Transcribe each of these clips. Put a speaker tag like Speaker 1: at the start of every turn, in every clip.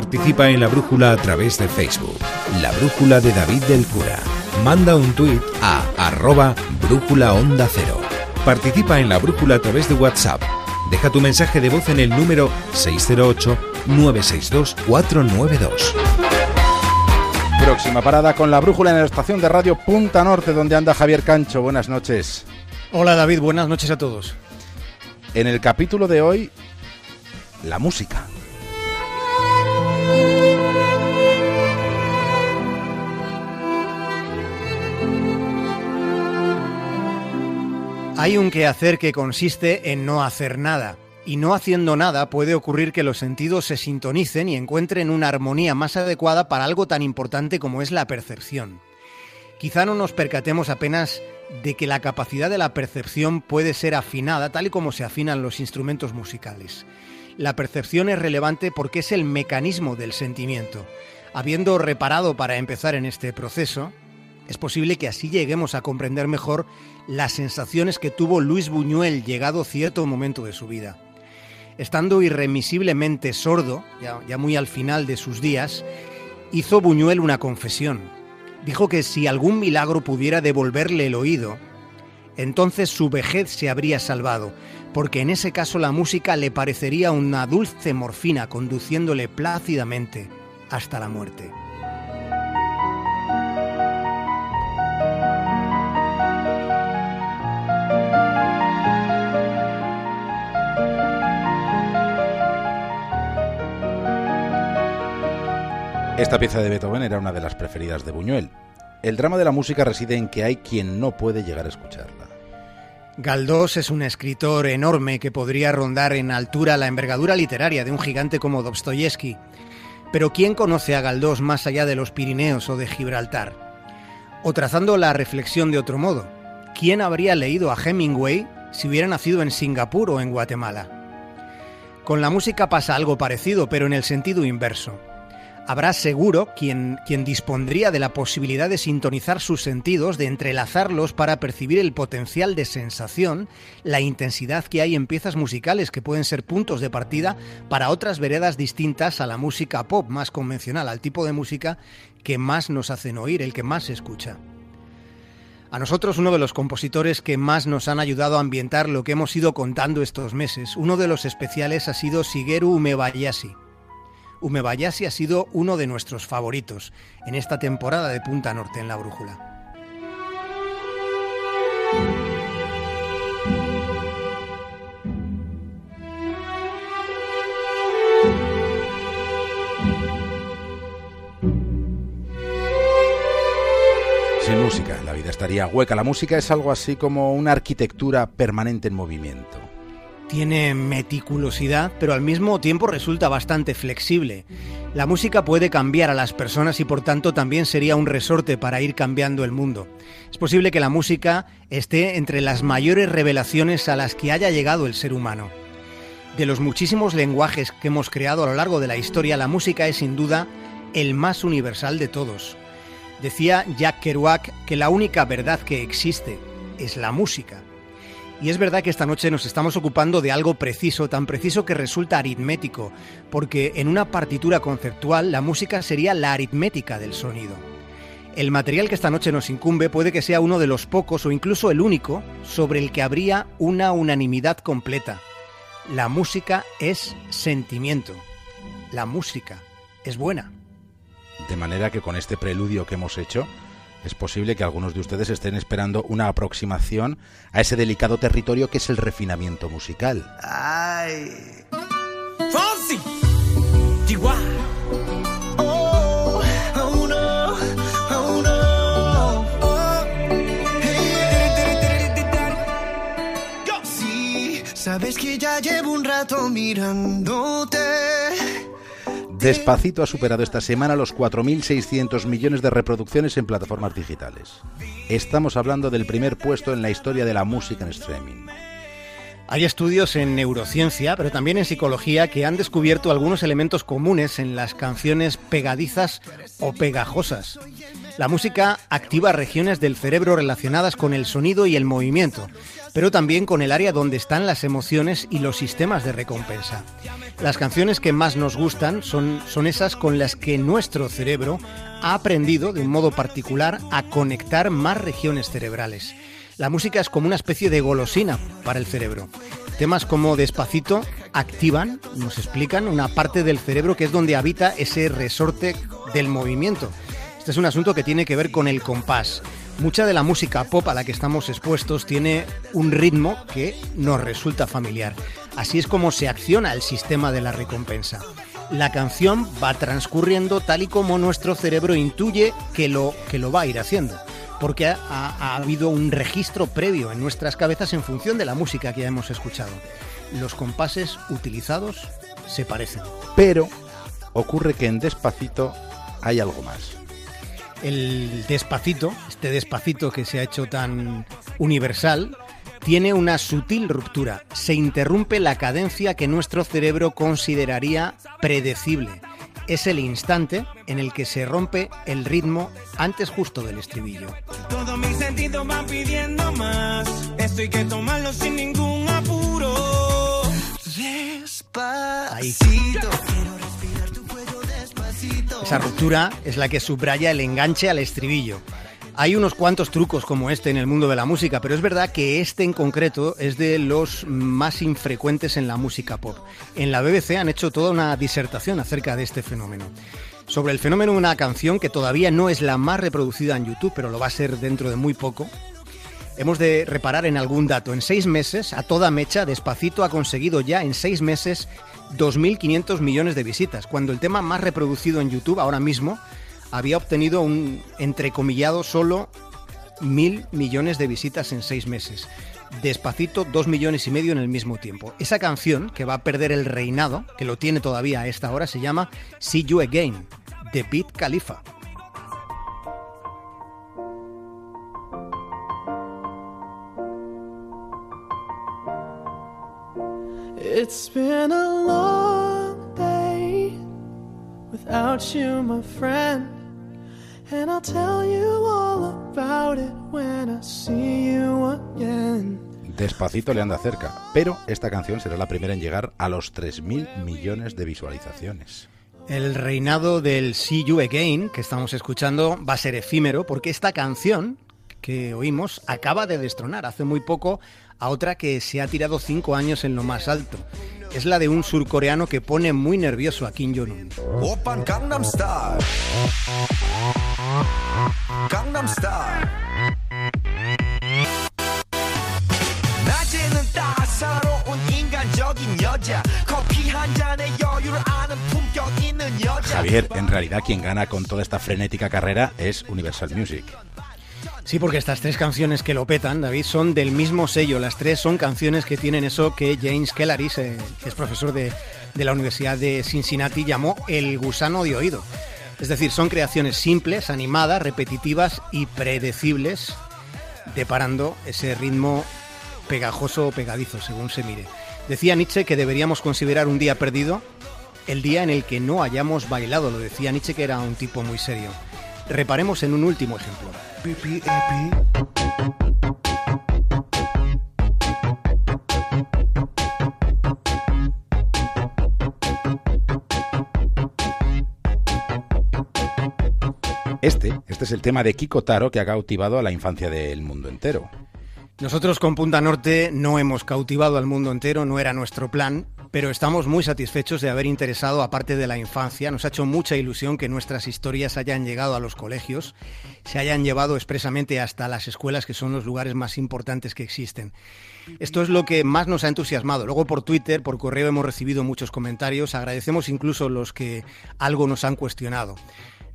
Speaker 1: Participa en la brújula a través de Facebook. La brújula de David del Cura. Manda un tuit a arroba brújula onda cero. Participa en la brújula a través de WhatsApp. Deja tu mensaje de voz en el número 608-962-492.
Speaker 2: Próxima parada con la brújula en la estación de radio Punta Norte, donde anda Javier Cancho. Buenas noches.
Speaker 3: Hola David, buenas noches a todos.
Speaker 2: En el capítulo de hoy, la música.
Speaker 3: Hay un quehacer que consiste en no hacer nada. Y no haciendo nada puede ocurrir que los sentidos se sintonicen y encuentren una armonía más adecuada para algo tan importante como es la percepción. Quizá no nos percatemos apenas de que la capacidad de la percepción puede ser afinada tal y como se afinan los instrumentos musicales. La percepción es relevante porque es el mecanismo del sentimiento. Habiendo reparado para empezar en este proceso, es posible que así lleguemos a comprender mejor las sensaciones que tuvo Luis Buñuel llegado cierto momento de su vida. Estando irremisiblemente sordo, ya, muy al final de sus días, hizo Buñuel una confesión. Dijo que si algún milagro pudiera devolverle el oído, entonces su vejez se habría salvado, porque en ese caso la música le parecería una dulce morfina conduciéndole plácidamente hasta la muerte.
Speaker 2: Esta pieza de Beethoven era una de las preferidas de Buñuel. El drama de la música reside en que hay quien no puede llegar a escucharla.
Speaker 3: Galdós es un escritor enorme que podría rondar en altura la envergadura literaria de un gigante como Dostoyevsky. Pero ¿quién conoce a Galdós más allá de los Pirineos o de Gibraltar? O trazando la reflexión de otro modo, ¿quién habría leído a Hemingway si hubiera nacido en Singapur o en Guatemala? Con la música pasa algo parecido, pero en el sentido inverso habrá seguro quien, quien dispondría de la posibilidad de sintonizar sus sentidos, de entrelazarlos para percibir el potencial de sensación, la intensidad que hay en piezas musicales que pueden ser puntos de partida para otras veredas distintas a la música pop más convencional, al tipo de música que más nos hacen oír, el que más se escucha. A nosotros uno de los compositores que más nos han ayudado a ambientar lo que hemos ido contando estos meses, uno de los especiales ha sido Shigeru Umebayashi. Umebayashi ha sido uno de nuestros favoritos en esta temporada de Punta Norte en la Brújula.
Speaker 2: Sin música, la vida estaría hueca. La música es algo así como una arquitectura permanente en movimiento
Speaker 3: tiene meticulosidad, pero al mismo tiempo resulta bastante flexible. La música puede cambiar a las personas y por tanto también sería un resorte para ir cambiando el mundo. Es posible que la música esté entre las mayores revelaciones a las que haya llegado el ser humano. De los muchísimos lenguajes que hemos creado a lo largo de la historia, la música es sin duda el más universal de todos. Decía Jack Kerouac que la única verdad que existe es la música. Y es verdad que esta noche nos estamos ocupando de algo preciso, tan preciso que resulta aritmético, porque en una partitura conceptual la música sería la aritmética del sonido. El material que esta noche nos incumbe puede que sea uno de los pocos o incluso el único sobre el que habría una unanimidad completa. La música es sentimiento. La música es buena.
Speaker 2: De manera que con este preludio que hemos hecho, es posible que algunos de ustedes estén esperando una aproximación a ese delicado territorio que es el refinamiento musical. ¡Ay! Oh, sabes que ya llevo un rato mirándote Despacito ha superado esta semana los 4.600 millones de reproducciones en plataformas digitales. Estamos hablando del primer puesto en la historia de la música en streaming.
Speaker 3: Hay estudios en neurociencia, pero también en psicología, que han descubierto algunos elementos comunes en las canciones pegadizas o pegajosas. La música activa regiones del cerebro relacionadas con el sonido y el movimiento. Pero también con el área donde están las emociones y los sistemas de recompensa. Las canciones que más nos gustan son, son esas con las que nuestro cerebro ha aprendido de un modo particular a conectar más regiones cerebrales. La música es como una especie de golosina para el cerebro. Temas como Despacito activan, nos explican, una parte del cerebro que es donde habita ese resorte del movimiento. Este es un asunto que tiene que ver con el compás. Mucha de la música pop a la que estamos expuestos tiene un ritmo que nos resulta familiar. Así es como se acciona el sistema de la recompensa. La canción va transcurriendo tal y como nuestro cerebro intuye que lo, que lo va a ir haciendo porque ha, ha, habido un registro previo en nuestras cabezas en función de la música que ya hemos escuchado. Los compases utilizados se parecen.
Speaker 2: Pero ocurre que en Despacito hay algo más.
Speaker 3: El Despacito, este Despacito que se ha hecho tan universal, tiene una sutil ruptura. Se interrumpe la cadencia que nuestro cerebro consideraría predecible es el instante en el que se rompe el ritmo antes justo del estribillo. Todos mis sentidos van pidiendo más. Esto hay que tomarlo sin ningún apuro. Despacito. Esa ruptura es la que subraya el enganche al estribillo. Hay unos cuantos trucos como este en el mundo de la música, pero es verdad que este en concreto es de los más infrecuentes en la música pop. En la BBC han hecho toda una disertación acerca de este fenómeno. Sobre el fenómeno de una canción que todavía no es la más reproducida en YouTube, pero lo va a ser dentro de muy poco, hemos de reparar en algún dato. En seis meses, a toda mecha, Despacito ha conseguido ya en seis meses 2.500 millones de visitas, cuando el tema más reproducido en YouTube ahora mismo había obtenido un entrecomillado solo mil millones de visitas en seis meses. Despacito, dos millones y medio en el mismo tiempo. Esa canción, que va a perder el reinado, que lo tiene todavía a esta hora, se llama See You Again, de Beat Khalifa. It's been a long day without you, my friend.
Speaker 2: Despacito le anda cerca, pero esta canción será la primera en llegar a los 3.000 millones de visualizaciones.
Speaker 3: El reinado del See You Again que estamos escuchando va a ser efímero porque esta canción que oímos acaba de destronar hace muy poco a otra que se ha tirado cinco años en lo más alto. Es la de un surcoreano que pone muy nervioso a Kim Jong-un.
Speaker 2: Javier, en realidad quien gana con toda esta frenética carrera es Universal Music.
Speaker 3: Sí, porque estas tres canciones que lo petan, David, son del mismo sello. Las tres son canciones que tienen eso que James Kellaris, que es profesor de, de la Universidad de Cincinnati, llamó el gusano de oído. Es decir, son creaciones simples, animadas, repetitivas y predecibles, deparando ese ritmo pegajoso o pegadizo, según se mire. Decía Nietzsche que deberíamos considerar un día perdido el día en el que no hayamos bailado. Lo decía Nietzsche que era un tipo muy serio. Reparemos en un último ejemplo.
Speaker 2: Este, este es el tema de Kiko Taro que ha cautivado a la infancia del mundo entero.
Speaker 3: Nosotros con Punta Norte no hemos cautivado al mundo entero, no era nuestro plan, pero estamos muy satisfechos de haber interesado a parte de la infancia. Nos ha hecho mucha ilusión que nuestras historias hayan llegado a los colegios, se hayan llevado expresamente hasta las escuelas, que son los lugares más importantes que existen. Esto es lo que más nos ha entusiasmado. Luego por Twitter, por correo hemos recibido muchos comentarios, agradecemos incluso los que algo nos han cuestionado.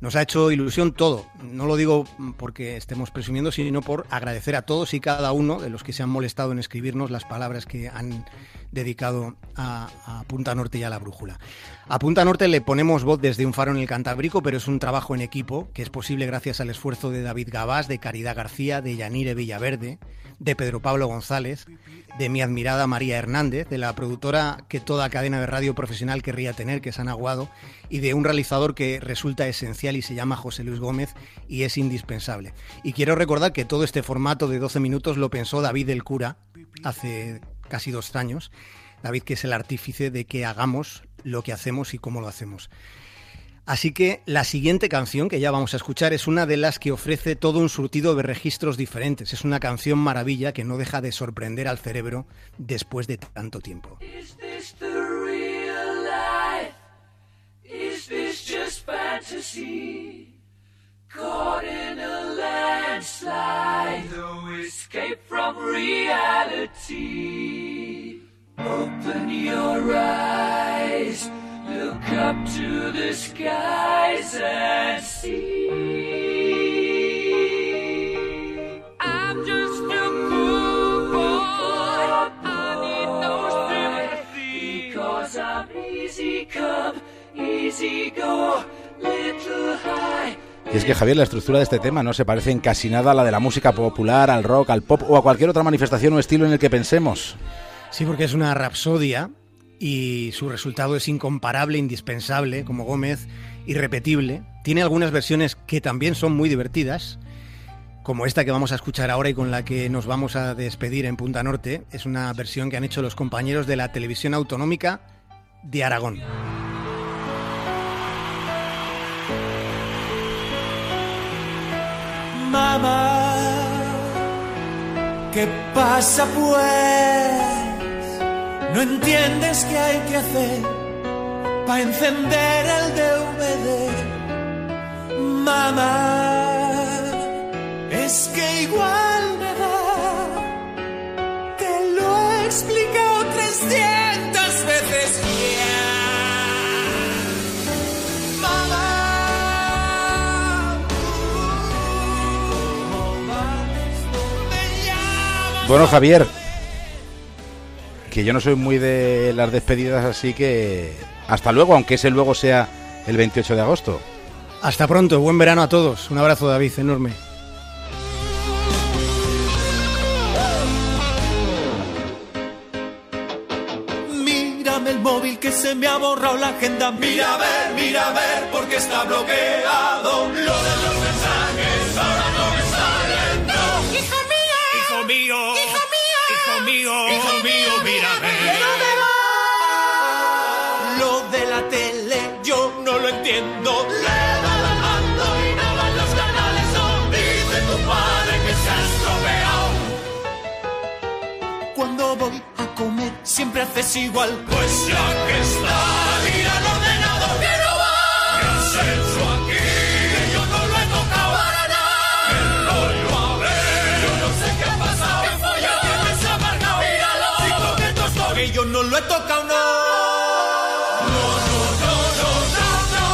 Speaker 3: Nos ha hecho ilusión todo. No lo digo porque estemos presumiendo, sino por agradecer a todos y cada uno de los que se han molestado en escribirnos las palabras que han dedicado a, Punta Norte y a la brújula. A Punta Norte le ponemos voz desde un faro en el Cantábrico, pero es un trabajo en equipo que es posible gracias al esfuerzo de David Gabás, de Caridad García, de Yanire Villaverde, de Pedro Pablo González, de mi admirada María Hernández, de la productora que toda cadena de radio profesional querría tener, que es Ana Aguado, y de un realizador que resulta esencial y se llama José Luis Gómez y es indispensable. Y quiero recordar que todo este formato de 12 minutos lo pensó David del Cura hace casi dos años. David, que es el artífice de que hagamos lo que hacemos y cómo lo hacemos. Así que la siguiente canción que ya vamos a escuchar es una de las que ofrece todo un surtido de registros diferentes. Es una canción maravilla que no deja de sorprender al cerebro después de tanto tiempo. Open your eyes. Look up to the skies and see. I'm just a poor boy. I need no sympathy. Because I'm easy come, easy go, little high. Y es que Javier, la estructura de este tema no se parece en casi nada a la de la música popular, al rock, al pop o a cualquier otra manifestación o estilo en el que pensemos. Sí, porque es una rapsodia y su resultado es incomparable, indispensable, como Gómez, irrepetible. Tiene algunas versiones que también son muy divertidas, como esta que vamos a escuchar ahora y con la que nos vamos a despedir en Punta Norte. Es una versión que han hecho los compañeros de la televisión autonómica de Aragón.
Speaker 4: Mamá, ¿qué pasa pues? No entiendes qué hay que hacer para encender el DVD. Mamá, es que igual me da. Te lo he explicado 300 veces ya. Mamá.
Speaker 2: Bueno, Javier, que yo no soy muy de las despedidas, así que hasta luego, aunque ese luego sea el 28 de agosto.
Speaker 3: Hasta pronto, buen verano a todos. Un abrazo, David, enorme.
Speaker 4: Mírame el móvil que se me ha borrado la agenda. Mira a ver, mira a ver, porque está bloqueado. Lo de los mío, hijo mío, mírame. Lo de la tele yo no lo entiendo. Le da la mando y no van los canales. No dice tu padre que se ha estropeado. Cuando voy a comer siempre haces igual. Pues ya que está, he tocado, no. No, no, no, no, no, no.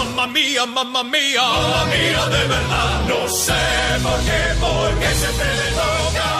Speaker 4: Oh, mamma mía, mamma mía. Mamma mía, de verdad. No sé por qué, porque se te le